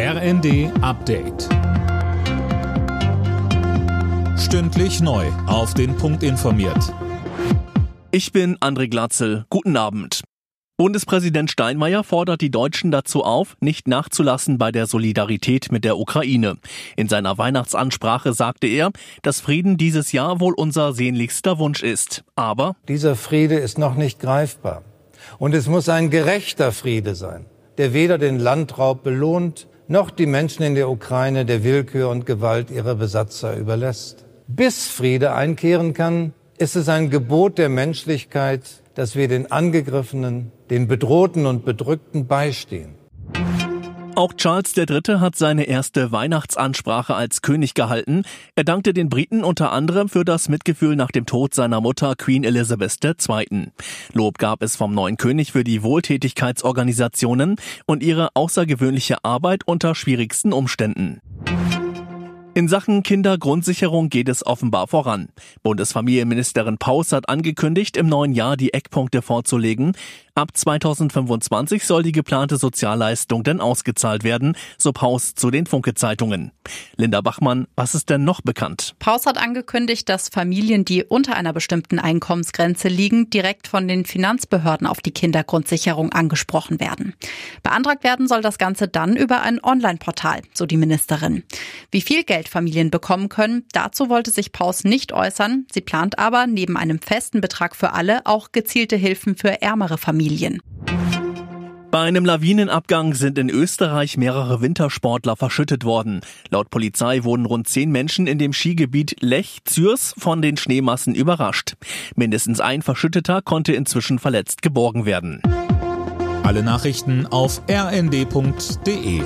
RND Update. Stündlich neu. Auf den Punkt informiert. Ich bin André Glatzel. Guten Abend. Bundespräsident Steinmeier fordert die Deutschen dazu auf, nicht nachzulassen bei der Solidarität mit der Ukraine. In seiner Weihnachtsansprache sagte er, dass Frieden dieses Jahr wohl unser sehnlichster Wunsch ist. Aber dieser Friede ist noch nicht greifbar. Und es muss ein gerechter Friede sein, der weder den Landraub belohnt, noch die Menschen in der Ukraine der Willkür und Gewalt ihrer Besatzer überlässt. Bis Friede einkehren kann, ist es ein Gebot der Menschlichkeit, dass wir den Angegriffenen, den Bedrohten und Bedrückten beistehen. Auch Charles III. hat seine erste Weihnachtsansprache als König gehalten. Er dankte den Briten unter anderem für das Mitgefühl nach dem Tod seiner Mutter Queen Elizabeth II. Lob gab es vom neuen König für die Wohltätigkeitsorganisationen und ihre außergewöhnliche Arbeit unter schwierigsten Umständen. In Sachen Kindergrundsicherung geht es offenbar voran. Bundesfamilienministerin Paus hat angekündigt, im neuen Jahr die Eckpunkte vorzulegen. Ab 2025 soll die geplante Sozialleistung denn ausgezahlt werden, so Paus zu den Funke-Zeitungen. Linda Bachmann, was ist denn noch bekannt? Paus hat angekündigt, dass Familien, die unter einer bestimmten Einkommensgrenze liegen, direkt von den Finanzbehörden auf die Kindergrundsicherung angesprochen werden. Beantragt werden soll das Ganze dann über ein Online-Portal, so die Ministerin. Wie viel Geld Familien bekommen können, dazu wollte sich Paus nicht äußern. Sie plant aber neben einem festen Betrag für alle auch gezielte Hilfen für ärmere Familien. Bei einem Lawinenabgang sind in Österreich mehrere Wintersportler verschüttet worden. Laut Polizei wurden rund zehn Menschen in dem Skigebiet Lech-Zürs von den Schneemassen überrascht. Mindestens ein Verschütteter konnte inzwischen verletzt geborgen werden. Alle Nachrichten auf rnd.de